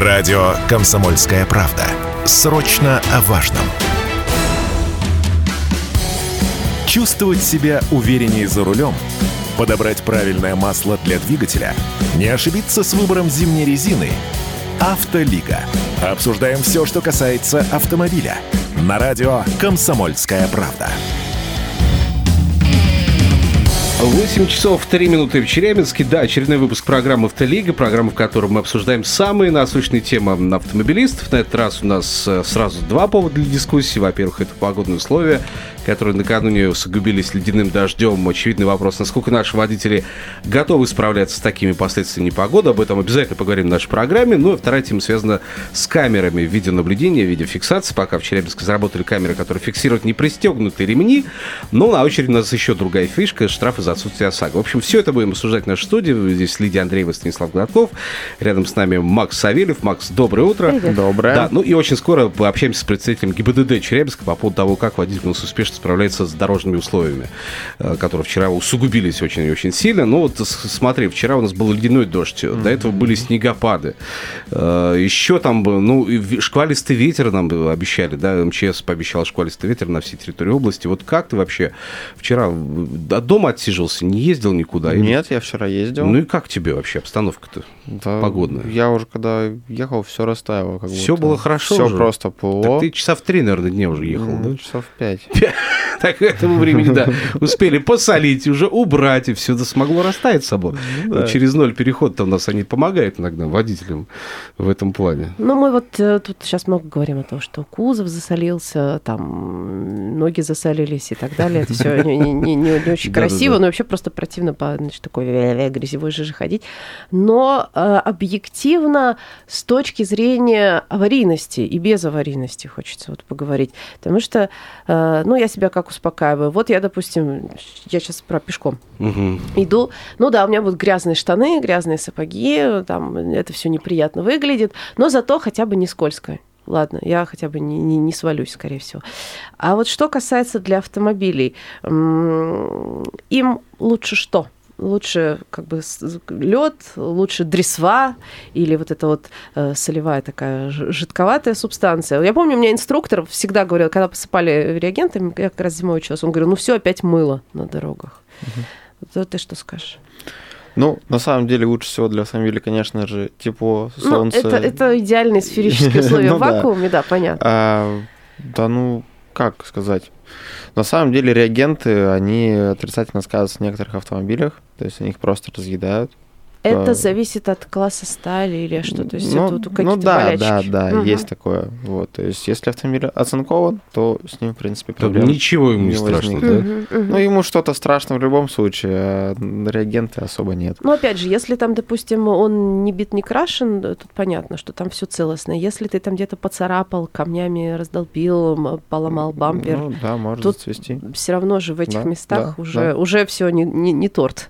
Радио «Комсомольская правда». Срочно о важном. Чувствовать себя увереннее за рулем? Подобрать правильное масло для двигателя? Не ошибиться с выбором зимней резины? «Автолига». Обсуждаем все, что касается автомобиля. На радио «Комсомольская правда». 8 часов 3 минуты в Челябинске. Да, очередной выпуск программы «Автолига», программа, в которой мы обсуждаем самые насущные темы автомобилистов. На этот раз у нас э, сразу два повода для дискуссии. Во-первых, это погодные условия, которые накануне усугубились ледяным дождем. Очевидный вопрос, насколько наши водители готовы справляться с такими последствиями непогоды. Об этом обязательно поговорим в нашей программе. Ну и вторая тема связана с камерами видеонаблюдения, видеофиксации. Пока в Челябинске заработали камеры, которые фиксируют непристегнутые ремни. Но на очереди у нас еще другая фишка – штрафы за отсутствие ОСАГО. В общем, все это будем обсуждать в нашей студии. Здесь Лидия Андреева, Станислав Гладков. Рядом с нами Макс Савельев. Макс, доброе утро. Привет. Доброе. Да, ну и очень скоро пообщаемся с представителем ГИБДД Челябинска по поводу того, как водитель у нас успешно справляется с дорожными условиями, э, которые вчера усугубились очень и очень сильно. Ну вот смотри, вчера у нас был ледяной дождь, mm-hmm. до этого были снегопады. Э, Еще там, ну, шквалистый ветер нам обещали, да, МЧС пообещал шквалистый ветер на всей территории области. Вот как ты вообще вчера от дома отсиживался? Отсиживался, не ездил никуда? Нет, я вчера ездил. Ну и как тебе вообще обстановка-то да, погодная? Я уже когда ехал, все растаяло. Как все будто. было хорошо Все уже? просто ПО. Так ты часа в три, наверное, дня уже ехал, ну, да? Часов в пять. Так к этому времени, да, успели посолить, уже убрать, и все это смогло растаять собой. Ну Через ноль переход-то у нас они помогают иногда водителям в этом плане. Ну, мы вот э, тут сейчас много говорим о том, что кузов засолился, там ноги засолились и так далее. Это все не очень красиво, но вообще просто противно по значит, такой грязевой жиже ходить. Но э, объективно, с точки зрения аварийности и без аварийности, хочется вот поговорить. Потому что, э, ну, я себя как успокаиваю. Вот я, допустим, я сейчас про пешком Угу. иду. Ну да, у меня будут грязные штаны, грязные сапоги, там это все неприятно выглядит, но зато хотя бы не скользко. Ладно, я хотя бы не, не, не свалюсь, скорее всего. А вот что касается для автомобилей, им лучше что? лучше как бы лед, лучше дресва или вот эта вот э, солевая такая жидковатая субстанция. Я помню, у меня инструктор всегда говорил, когда посыпали реагентами, я как раз зимой училась, он говорил, ну все, опять мыло на дорогах. Вот ты что скажешь? Ну, на самом деле, лучше всего для автомобиля, конечно же, тепло, солнце. Ну, это, это идеальные сферические условия Ну в да. вакууме, да, понятно. А, да ну, как сказать? На самом деле реагенты, они отрицательно сказываются в некоторых автомобилях, то есть они их просто разъедают. Это зависит от класса стали или что? То есть ну, это вот ну какие-то да, болячки? да, да, Мгм. есть такое. Вот, то есть если автомобиль оцинкован, то с ним, в принципе, проблем ничего ему не не страшно, возникнет. да? Мгм, мгм. Ну, ему что-то страшно в любом случае, а реагенты особо нет. Ну, опять же, если там, допустим, он не бит, не крашен, тут понятно, что там все целостно. Если ты там где-то поцарапал, камнями раздолбил, поломал бампер, Ну, да, может Тут зацвести. все равно же в этих Да, местах да, уже, да. уже все не, не, не торт.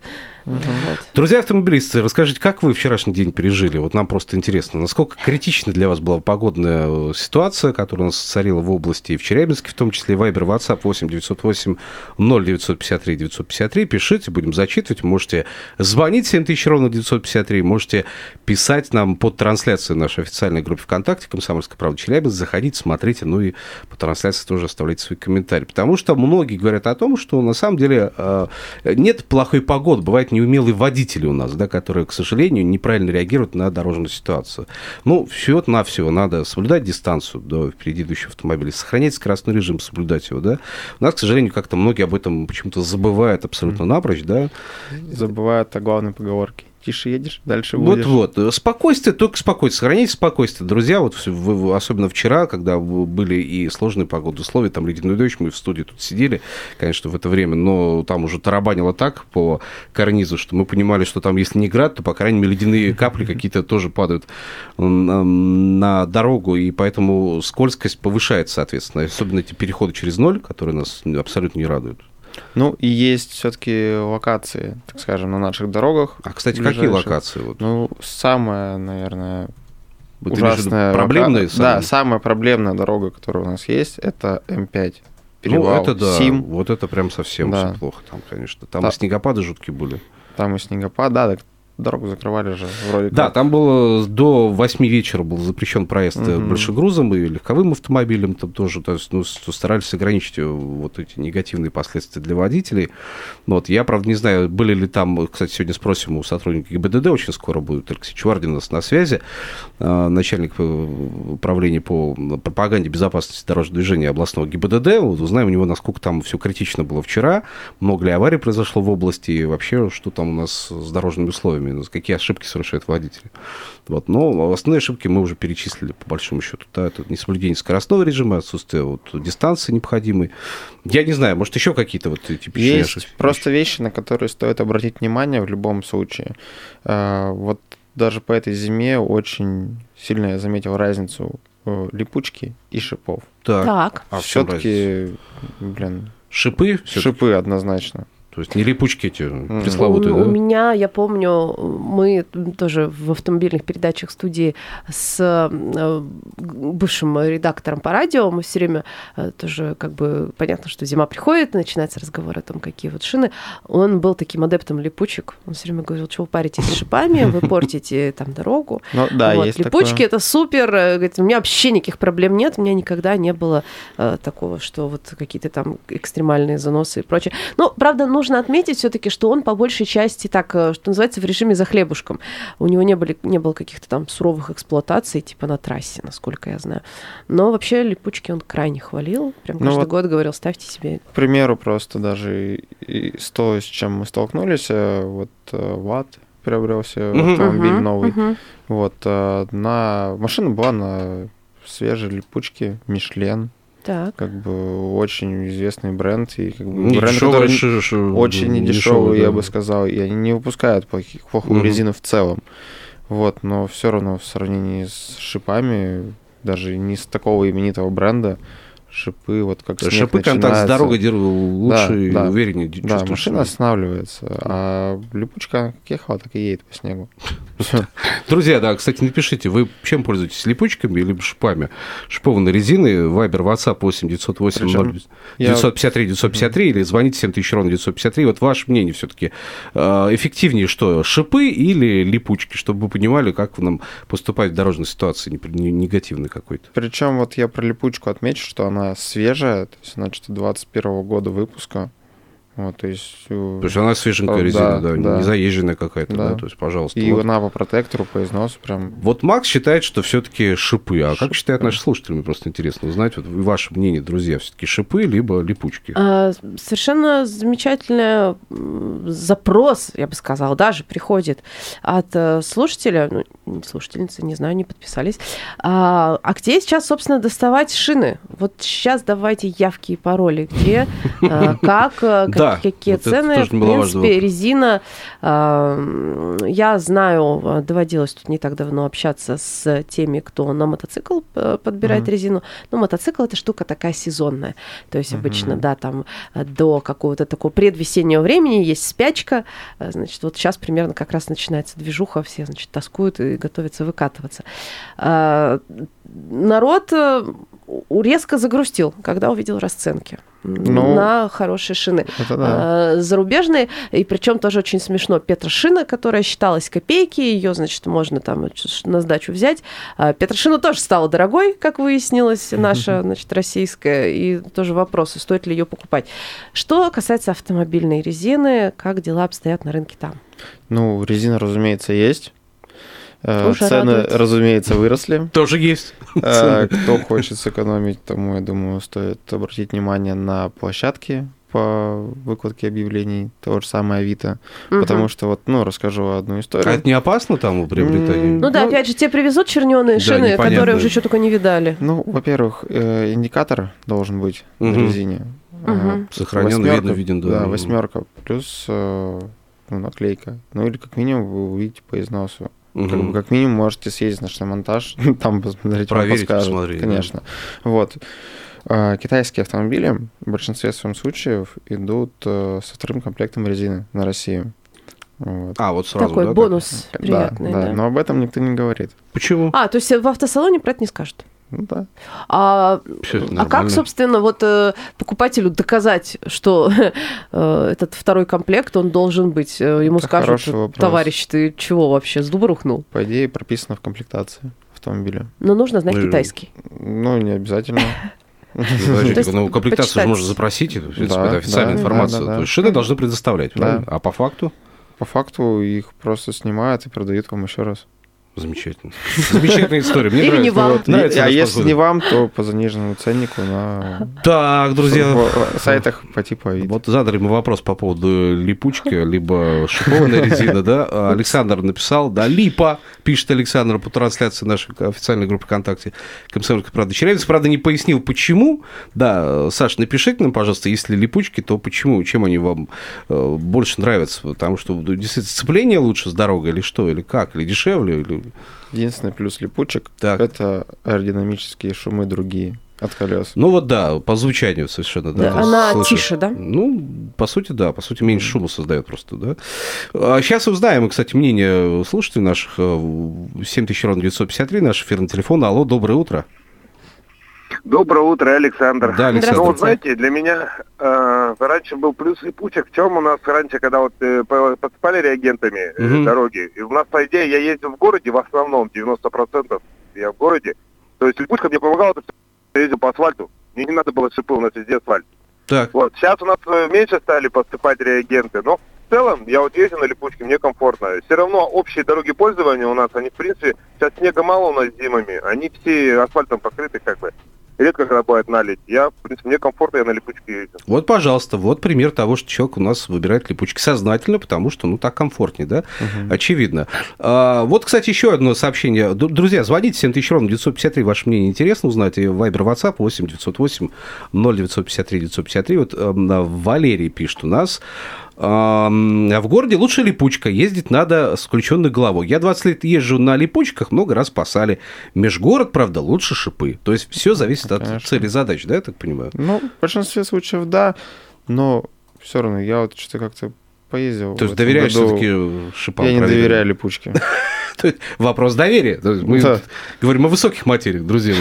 Вот. Друзья автомобилисты, расскажите, как вы вчерашний день пережили? Вот нам просто интересно, насколько критична для вас была погодная э, ситуация, которая у нас царила в области и в Челябинске, в том числе Вайбер, WhatsApp 8 908 0953 953. Пишите, будем зачитывать. Можете звонить 7000 ровно 953, можете писать нам под трансляцию нашей официальной группе ВКонтакте «Комсомольская правда Челябинск». Заходите, смотрите, ну и по трансляции тоже оставляйте свои комментарии. Потому что многие говорят о том, что на самом деле э, нет плохой погоды, бывают неумелые водители у нас, да, которые, к сожалению, неправильно реагируют на дорожную ситуацию. Ну, всего-навсего надо соблюдать дистанцию до впереди идущего автомобиля, сохранять скоростной режим, соблюдать его, да. У нас, к сожалению, как-то многие об этом почему-то забывают абсолютно напрочь, да. Забывают о главной поговорке. Тише едешь, дальше будешь. Вот-вот. Спокойствие, только спокойствие. Сохраняйте спокойствие. Друзья, вот особенно вчера, когда были и сложные погодные условия, там ледяной дождь, мы в студии тут сидели, конечно, в это время, но там уже тарабанило так по карнизу, что мы понимали, что там, если не град, то, по крайней мере, ледяные капли какие-то тоже падают на дорогу, и поэтому скользкость повышается, соответственно. Особенно эти переходы через ноль, которые нас абсолютно не радуют. Ну, и есть все-таки локации, так скажем, на наших дорогах. А, кстати, какие ближайших. локации? Вот? Ну, самая, наверное, Вот ужасная... проблемные лока-? Да, самая проблемная дорога, которая у нас есть, это М5. Ну, Перевал, это да, Сим, вот это прям совсем Да. плохо там, конечно. Там Да. и снегопады жуткие были. там и снегопад, да, так дорогу закрывали же вроде Да, как. там было до 8 вечера был запрещен проезд Мгм. большегрузом и легковым автомобилем там тоже, то есть, ну, старались ограничить э, вот эти негативные последствия для водителей. Ну, Вот, я, правда, не знаю, были ли там, кстати, сегодня спросим у сотрудника ГИБДД, очень скоро будет Алексей Чувардин у нас на связи, э, начальник управления по пропаганде безопасности дорожного движения областного ГИБДД, вот узнаем у него, насколько там все критично было вчера, много ли аварий произошло в области, и вообще, что там у нас с дорожными условиями, ну, какие ошибки совершают водители. Вот. Но основные ошибки мы уже перечислили, по большому счету. Да, это несоблюдение скоростного режима, отсутствие вот, дистанции необходимой. Я не знаю, может, еще какие-то вот типичные Есть ошибки? просто вещи, на которые стоит обратить внимание в любом случае. А, Вот даже по этой зиме очень сильно я заметил разницу э, липучки и шипов. Так. Так. А? Все-таки, блин, Шипы? всё-таки? шипы однозначно. То есть не липучки эти пресловутые, у, у да? меня, я помню, мы тоже в автомобильных передачах студии с э, бывшим редактором по радио, мы все время э, тоже как бы понятно, что зима приходит, начинается разговор о том, какие вот шины. Он был таким адептом липучек. Он все время говорил, что вы паритесь с шипами, вы портите там дорогу. Ну да, Вот, есть Липучки такое. это супер. Э, говорит, у меня вообще никаких проблем нет. У меня никогда не было такого, что вот какие-то там экстремальные заносы и прочее. Но, правда, нужно отметить все-таки, что он по большей части так, э, что называется, в режиме за хлебушком. У него не, были, не было каких-то там суровых эксплуатаций, типа на трассе, насколько я знаю. Но вообще липучки он крайне хвалил. Прям Ну каждый вот- год говорил, ставьте себе. К примеру, просто даже и- и с то, с чем мы столкнулись, э, вот э, ВАТ приобрелся автомобиль Мгм, новый. мгм. Вот на машина была на свежей липучке Мишлен, Так. как бы очень известный бренд и как бы Не бренд, дешевый, который ши- очень не недешевый, я да. бы сказал, и они не выпускают плохих, плохую Мгм. резину в целом. Вот, но все равно в сравнении с шипами, даже не с такого именитого бренда, шипы вот как снег Шипы контакт с дорогой держат лучше и Да, да. увереннее Да, чувствуешь машина себя. останавливается, а липучка как ехала, так и едет по снегу. Друзья, да, кстати, напишите, вы чем пользуетесь, липучками или шипами? Шипованной резины, Вайбер, WhatsApp 8 908 Причём 0 я- 953 953 или звоните 7000 ровно 953. Вот ваше мнение все-таки эффективнее что, шипы или липучки, чтобы вы понимали, как нам поступать в дорожной ситуации негативной какой-то. Причем вот я про липучку отмечу, что она свежая, то есть она что-то 21 года выпуска. Вот, то есть... э, То есть она свеженькая Да, резина, да, да. не заезженная какая-то, да. Да. то есть, пожалуйста. И вот. она по протектору, по износу прям... Вот Макс считает, что все-таки шипы. А как Шипы. считают наши слушатели? Мне просто интересно узнать. Вот ваше мнение, друзья, все-таки шипы либо липучки? А, Совершенно замечательный запрос, я бы сказала, даже приходит от э, слушателя, ну, слушательницы, не знаю, не подписались. А, а где сейчас, собственно, доставать шины? Вот сейчас давайте явки и пароли. Где, как, э, как- какие цены. В принципе, резина, а, я знаю, э, доводилось тут не так давно общаться с теми, кто на мотоцикл э, подбирает резину. Ну, мотоцикл это штука такая сезонная. То есть обычно, да, там до какого-то такого предвесеннего времени есть спячка. Значит, вот сейчас примерно как раз начинается движуха, все, значит, тоскуют и готовятся выкатываться. А, Народ э, резко загрустил, когда увидел расценки Ну, на хорошие шины. Да. Э, зарубежные, и причем тоже очень смешно. Петрошина, которая считалась копейки, ее, значит, можно там на сдачу взять. А Петрошина тоже стала дорогой, как выяснилось, наша, значит, российская, и тоже вопросы, стоит ли ее покупать. Что касается автомобильной резины, как дела обстоят на рынке там? Ну, резина, разумеется, есть. Э, Уже Цены, радует. разумеется, выросли. Тоже есть. Э, Кто хочет сэкономить, тому, я думаю, стоит обратить внимание на площадки по выкладке объявлений, того же самое Авито. Потому что вот, ну, расскажу одну А историю. это не опасно там у приобретения? М, Ну да, Ну, опять же, тебе привезут черненые Да, шины, непонятно. которые уже что только не видали. Ну, во-первых, э, индикатор должен быть на Мгм. резине. Мгм. Э, Сохранен, восьмерка, видно, виден, да. Да, восьмерка плюс э, ну, наклейка. Ну или как минимум вы увидите по износу. Мгм. Как, бы, как минимум можете съездить на шиномонтаж, там посмотреть, Проверить, подскажут, посмотреть, да. Конечно. Вот. А, Китайские автомобили в большинстве своем случаев идут э, со вторым комплектом резины на Россию. Вот. А, вот сразу, Такой да, бонус Да, приятный. да, да. но об этом никто не говорит. Почему? А, то есть в автосалоне про это не скажут. Ну да. А, а как, собственно, вот э, покупателю доказать, что э, этот второй комплект, он должен быть? Э, Ему Это скажут, товарищ, ты чего вообще, с дуба рухнул? По идее, прописано в комплектации автомобиля. Но нужно знать Ну, китайский. Ну, не обязательно. Ну, комплектацию же можно запросить, это, в принципе, Да, это официальная да, информация. да, да, То да. есть шины должны предоставлять, правильно? А по факту? По факту их просто снимают и продают вам еще раз. Замечательно. Замечательная история. Мне Или нравится. не вам. Вот. Нравится а если не вам, то по заниженному ценнику на Так, друзья, в- в сайтах по типу Авито. Вот задали мы вопрос по поводу липучки, либо шипованной резины, да? Александр написал, да, липа, пишет Александр по трансляции нашей официальной группы ВКонтакте «Комсомольская правда». Челябинск, правда, не пояснил, почему. Да, Саш, напишите нам, пожалуйста, если липучки, то почему, чем они вам э, больше нравятся? Потому что ну, действительно сцепление лучше с дорогой или что, или как, или дешевле, или... Единственный плюс липучек Так. это аэродинамические шумы другие от колес. Ну вот да, по звучанию совершенно. Да, Да, она слышишь. тише, да? Ну, по сути, да, по сути, меньше шума создает просто, да. А Сейчас узнаем, и, кстати, мнение слушателей наших. э, 7000 ровно 953, наш эфирный телефон. Алло, доброе утро. Доброе утро, Александр. Да, Александр. Ну, вот знаете, для меня э, раньше был плюс липучек. В чем у нас раньше, когда вот э, по- подсыпали реагентами э, Мгм. дороги, и у нас, по идее, я ездил в городе, в основном 90% я в городе. То есть липучка мне помогала, потому что я ездил по асфальту. Мне не надо было шипы, у нас везде асфальт. Так, Вот, сейчас у нас э, меньше стали подсыпать реагенты, но в целом я вот езжу на липучке, мне комфортно. Все равно общие дороги пользования у нас, они в принципе, сейчас снега мало у нас зимами, они все асфальтом покрыты как бы. Редко когда бывает налить. Я, в принципе, мне комфортно, я на липучке езжу. вот, пожалуйста, вот пример того, что человек у нас выбирает липучки сознательно, потому что, ну, так комфортнее, да, очевидно. А, вот, кстати, еще одно сообщение. Друзья, звоните 7000 ровно 953, ваше мнение интересно узнать. И Вайбер, WhatsApp 8 908 0953 953. Вот эм, Валерий пишет у нас. Эм, В городе лучше липучка, ездить надо с включенной головой. Я 20 лет езжу на липучках, много раз спасали. Межгород, правда, лучше шипы. То есть все зависит от Конечно. цели задач, да, я так понимаю? Ну, в большинстве случаев да, но все равно я вот что-то как-то поездил. То есть доверяешь все-таки шипам? Я не доверяю липучке. То вопрос доверия. То мы Да. говорим о высоких материях, друзья.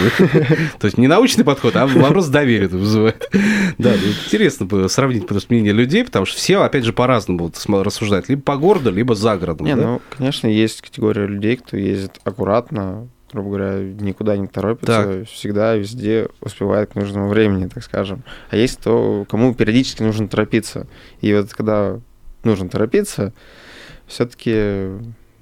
То есть не научный подход, а вопрос доверия вызывает. Да, ну, интересно сравнить мнение людей, потому что все, опять же, по-разному будут рассуждать. Либо по городу, либо за городом. Не, ну, конечно, есть категория людей, кто ездит аккуратно, грубо говоря, никуда не торопится, всегда везде успевает к нужному времени, так скажем. А есть кто, кому периодически нужно торопиться. И вот когда нужно торопиться, все-таки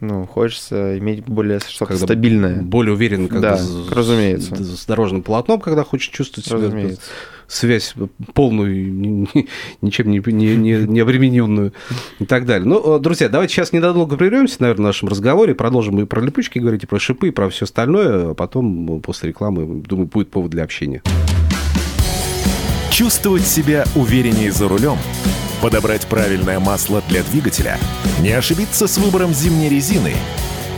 ну, хочется иметь более что-то Когда стабильное. Более уверен, как Да, с- разумеется. с, с дорожным полотном, когда хочешь чувствовать себя, Разумеется. связь полную, ни- ни- ничем не, не, не, не обремененную и так далее. Ну, э, друзья, давайте сейчас ненадолго прервемся, наверное, в нашем разговоре, продолжим и про липучки говорить, и про шипы, и про все остальное, а потом, э, после рекламы, думаю, будет повод для общения. Чувствовать себя увереннее за рулем, подобрать правильное масло для двигателя, не ошибиться с выбором зимней резины.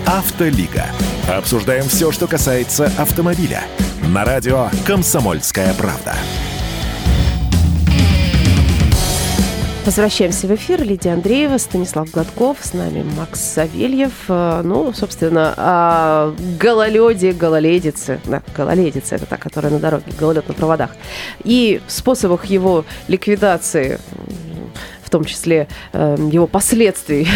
Автолига. Обсуждаем все, что касается автомобиля. На радио «Комсомольская правда». Возвращаемся в эфир. Лидия Андреева, Станислав Гладков, с нами Макс Савельев. Э, Ну, собственно, о гололеде, гололедице. Да, гололедица – это та, которая на дороге, гололед на проводах. И способах его ликвидации в том числе э, его последствий,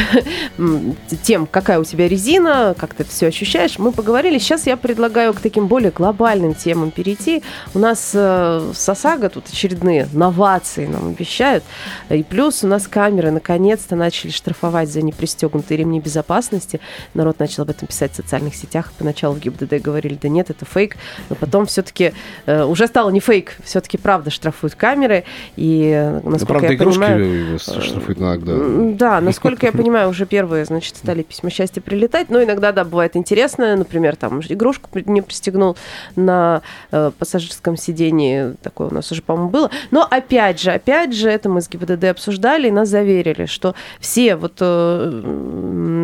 тем, какая у тебя резина, как ты все ощущаешь, мы поговорили. Сейчас я предлагаю к таким более глобальным темам перейти. У нас э, с ОСАГО тут очередные новации нам обещают. И плюс у нас камеры наконец-то начали штрафовать за непристегнутые ремни безопасности. Народ начал об этом писать в социальных сетях. Поначалу в ГИБДД говорили, да нет, это фейк. Но потом все-таки э, уже стало не фейк, все-таки правда штрафуют камеры. И э, Ну, насколько правда, я игрушки понимаю... штрафуют иногда. Да, насколько я понимаю, уже первые, значит, стали письма счастья прилетать. Но иногда, да, бывает интересно. Например, там игрушку не пристегнул на э, пассажирском сидении. Такое у нас уже, по-моему, было. Но опять же, опять же, это мы с ГИБДД обсуждали и нас заверили, что все вот э,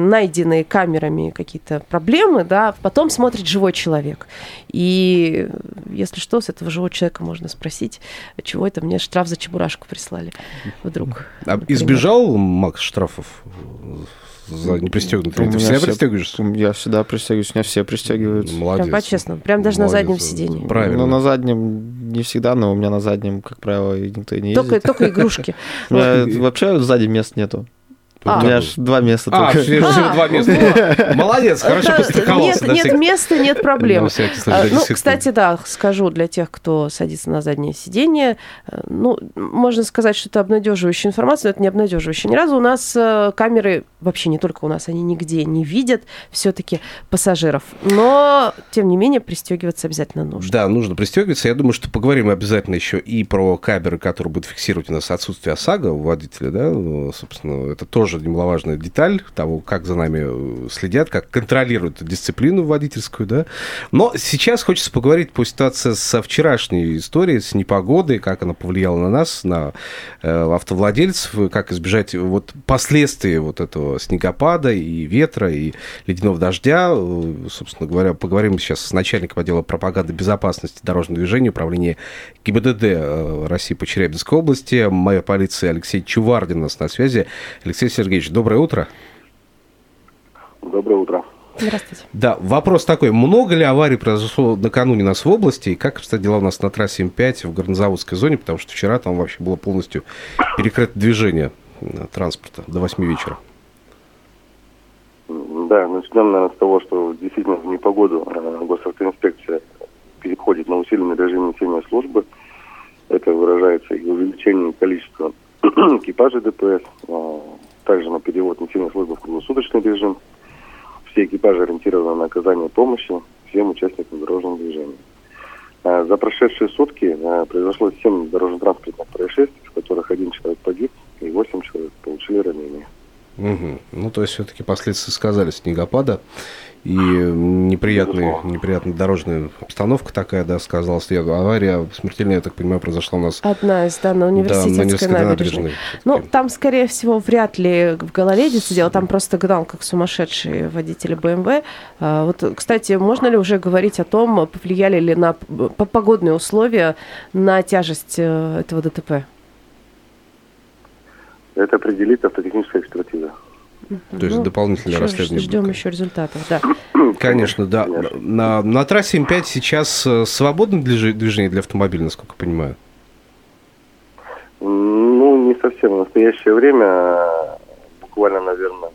найденные камерами какие-то проблемы, да, потом смотрит живой человек. И если что, с этого живого человека можно спросить, чего это мне штраф за чебурашку прислали вдруг. А избежал Макс штрафов за непристегнутые? Ты всегда пристегиваешься? Я всегда пристегиваюсь, у меня все пристегиваются. Молодец. Прям по-честному. Прям даже на заднем сиденье. Правильно. Ну, на заднем не всегда, но у меня на заднем, как правило, никто и не ездит. Только, только игрушки. У меня вообще сзади мест нету. А. У меня аж два места А, только. всего А, два места. Молодец, хорошо подстраховался. Нет, нет места, нет проблем. А, Ну, кстати, да, скажу для тех, кто садится на заднее сиденье, э, ну, можно сказать, что это обнадеживающая информация, но это не обнадеживающая. Ни разу у нас э, камеры, вообще не только у нас, они нигде не видят все-таки пассажиров. Но, тем не менее, пристегиваться обязательно нужно. Да, нужно пристегиваться. Я думаю, что поговорим обязательно еще и про камеры, которые будут фиксировать у нас отсутствие ОСАГО у водителя. Да? Ну, Собственно, это тоже немаловажная деталь того, как за нами э, следят, как контролируют дисциплину водительскую. Да? Но сейчас хочется поговорить по ситуации со вчерашней историей, с непогодой, как она повлияла на нас, на э, автовладельцев, как избежать вот последствий вот этого снегопада и ветра, и ледяного дождя. Э, Собственно говоря, поговорим сейчас с начальником отдела пропаганды безопасности дорожного движения управления ГИБДД э, России по Челябинской области. Моя полиция Алексей Чувардин у нас на связи. Алексей Сергеевич, доброе утро. Доброе утро. Здравствуйте. Да, вопрос такой. Много ли аварий произошло накануне нас в области? И как обстоят дела у нас на трассе М5 в горнозаводской зоне? Потому что вчера там вообще было полностью перекрыто движение э, транспорта до 8 вечера. Да, начнем, наверное, с того, что действительно в непогоду э, госавтоинспекция переходит на усиленный режим несения службы. Это выражается и в увеличении количества экипажей ДПС, э, также на перевод несения службы в круглосуточный режим. Все экипажи ориентированы на оказание помощи всем участникам дорожного движения. Э, За прошедшие сутки э, произошло 7 дорожно-транспортных происшествий, в которых один человек погиб и 8 человек получили ранения. Мгм. Ну, то есть, все-таки последствия сказались снегопада. И неприятная, неприятная дорожная обстановка такая, да, сказалась. И Авария смертельная, я так понимаю, произошла у нас Одна из, да, на да, на университетской набережной. набережной. Ну, там, скорее всего, вряд ли в гололедице дело, там просто гнал, как сумасшедшие водители БМВ. А, Вот, кстати, можно ли уже говорить о том, повлияли ли на по- погодные условия на тяжесть э, этого ДТП? Это определит автотехническая экспертиза. То есть дополнительное расследование Ждем будет. еще результатов, да. Конечно, да. Конечно. На, на трассе М5 сейчас э, свободное движи- движение для автомобиля, насколько я понимаю. Ну, не совсем. В настоящее время, буквально, наверное,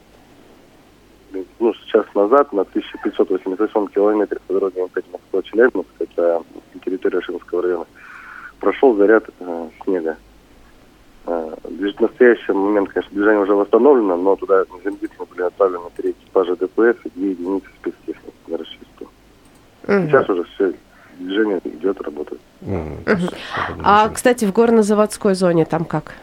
ну, сейчас назад, на 1588 километрах по дороге М5 Москва-Челябинск, это территория Шинского района, прошел заряд э, снега. Движ- В настоящий момент, конечно, движение уже восстановлено, но туда незамедлительно были отправлены три экипажа ДПС и две единицы спецтехники на расчистку. Мгм. Сейчас уже все движение идет, работает. Мгм. А, кстати, в горно-заводской зоне там как?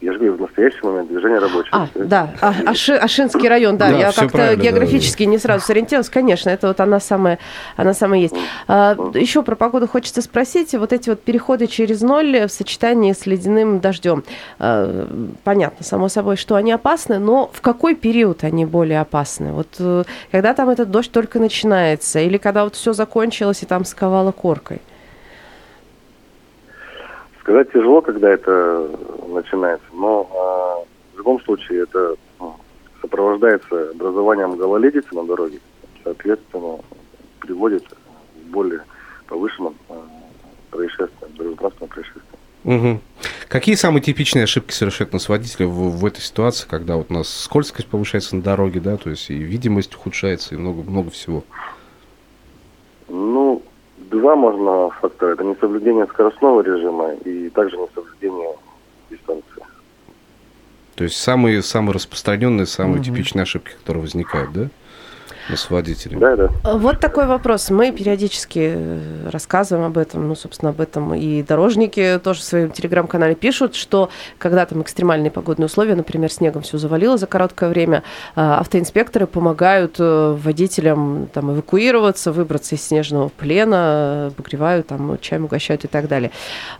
Я же говорю, в настоящий момент движение рабочее. А, да, а, Аши- Ашинский район, да, Да, я как-то правильно, да, географически не сразу сориентировалась. Конечно, это вот она самая, она самая есть. А, еще про погоду хочется спросить. Вот эти вот переходы через ноль в сочетании с ледяным дождем. А, понятно, само собой, что они опасны, но в какой период они более опасны? Вот э, когда там этот дождь только начинается, или когда вот все закончилось и там сковало коркой? Сказать тяжело, когда это начинается, но а, в любом случае это ну, сопровождается образованием гололедицы на дороге, соответственно, приводит к более повышенным а, происшествиям, дорожно-транспортным происшествиям. Мгм. Какие самые типичные ошибки совершают нас водители в, в этой ситуации, когда вот у нас скользкость повышается на дороге, да, то есть и видимость ухудшается, и много, много всего? Два можно фактора. Это несоблюдение скоростного режима и также несоблюдение дистанции. То есть самые, самые распространенные, самые типичные ошибки, которые возникают, да, у нас водителей? Да, да. Вот такой вопрос. Мы периодически э, рассказываем об этом, ну, собственно, об этом и дорожники тоже в своем телеграм-канале пишут, что когда там экстремальные погодные условия, например, снегом все завалило за короткое время, э, автоинспекторы помогают э, водителям там эвакуироваться, выбраться из снежного плена, обогревают, там, чаем угощают и так далее.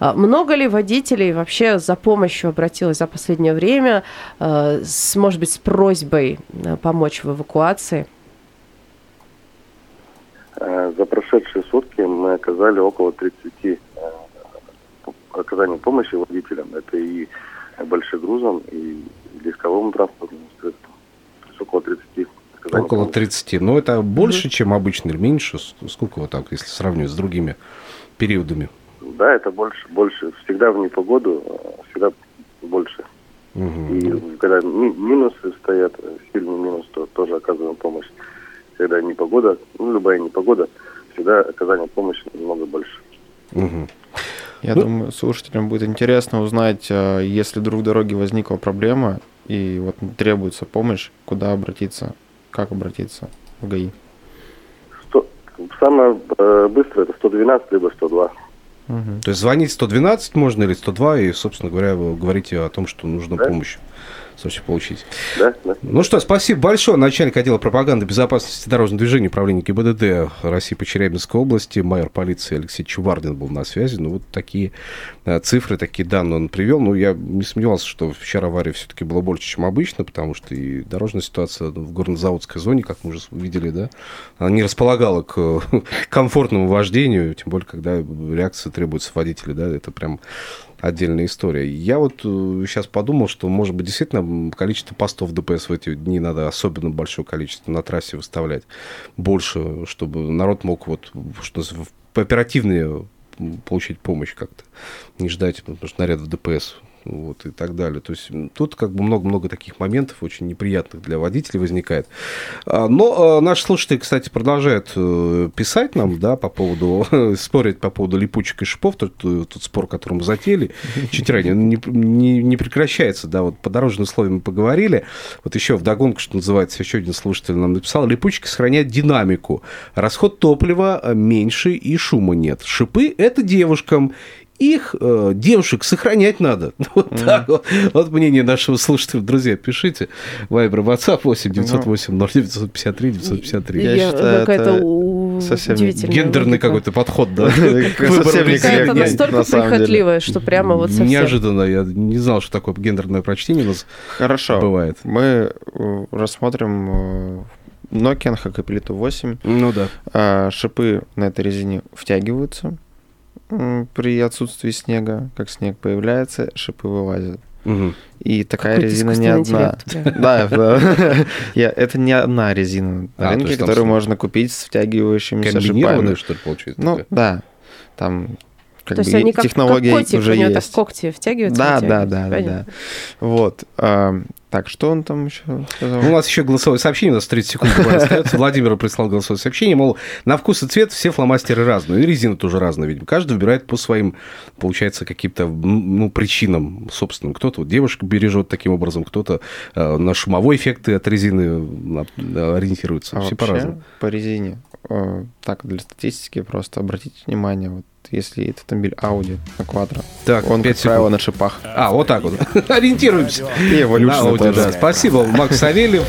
Много ли водителей вообще за помощью обратилось за последнее время, с, может быть, с просьбой помочь в эвакуации? Э, За прошедшие сутки мы оказали около 30 э, оказания помощи водителям. Это и большегрузом, и легковым транспортным средством. То есть около 30 Около 30. Но это больше, mm чем обычно, или меньше? Сколько вот так, если сравнивать с другими периодами? Да, это больше, больше. Всегда в непогоду, всегда больше. Угу. И когда минусы стоят, сильный минус, то тоже оказываем помощь. Когда непогода, ну, любая непогода, всегда оказание помощи намного больше. Угу. Я ну, думаю, слушателям будет интересно узнать, э, если вдруг в дороге возникла проблема и вот требуется помощь, куда обратиться, как обратиться в ГАИ? Самое э, быстрое это 112 либо 102. Угу. То есть звонить 112 можно или 102 и, собственно говоря, вы говорите о том, что нужна да? помощь собственно, получить. Да, да. Ну что, спасибо большое. Начальник отдела пропаганды безопасности дорожного движения управления ГИБДД России по Челябинской области, майор полиции Алексей Чувардин был на связи. Ну вот такие э, цифры, такие данные он привел. Ну я не сомневался, что вчера аварий все-таки было больше, чем обычно, потому что и дорожная ситуация в горнозаводской зоне, как мы уже видели, да, она не располагала к комфортному вождению, тем более, когда реакция требуется водителя, да, это прям отдельная история. Я вот сейчас э, подумал, что, может быть, действительно количество постов ДПС в эти дни надо особенно большое количество на трассе выставлять. Больше, чтобы народ мог вот что оперативнее получить помощь как-то. Не ждать, потому что нарядов ДПС вот, и так далее. То есть тут как бы много-много таких моментов очень неприятных для водителей возникает. А, но а, наши слушатели, кстати, продолжают э, писать нам, да, по поводу, спорить по поводу липучек и шипов, тот, тот спор, который мы затеяли чуть ранее, не, не, не прекращается, да, вот по дорожным условиям мы поговорили, вот еще в догонку, что называется, еще один слушатель нам написал, липучки сохраняют динамику, расход топлива меньше и шума нет. Шипы – это девушкам, их э, девушек сохранять надо. Вот mm. так вот. Вот мнение нашего слушателя. Друзья, пишите. Вайбер, WhatsApp 8 908 0953 953. Я, Я считаю, это совсем гендерный какой-то подход, да? Это настолько прихотливое, что прямо вот совсем... Неожиданно. Я не знал, что такое гендерное прочтение у нас Хорошо. бывает. Мы э, рассмотрим э, Nokia Hackapelito 8. Ну да. А, шипы на этой резине втягиваются при отсутствии снега, как снег появляется, шипы вылазят. Угу. И такая Какой резина не одна. Да, это не одна резина на а, рынке, которую можно купить с втягивающимися шипами. что ли, получается? Ну, да. Там как То бы, есть они как, технология как котик, уже у него есть. так когти втягиваются? Да, да, да, да, да. Вот. Так, что он там еще сказал? Ну, у нас еще голосовое сообщение, у нас 30 секунд остается. Владимир прислал голосовое сообщение, мол, на вкус и цвет все фломастеры разные, и резина тоже разная, видимо. Каждый выбирает по своим, получается, каким-то ну, причинам собственным. Кто-то вот девушка бережет таким образом, кто-то э, на шумовой эффекты от резины ориентируется. А все по-разному. По резине, э, так, для статистики просто обратите внимание, вот если это автомобиль Audi на Quattro. Так, он, как секунд. правило, на шипах. А, вот так вот. Ориентируемся. И Evolution. Спасибо, Макс Савельев.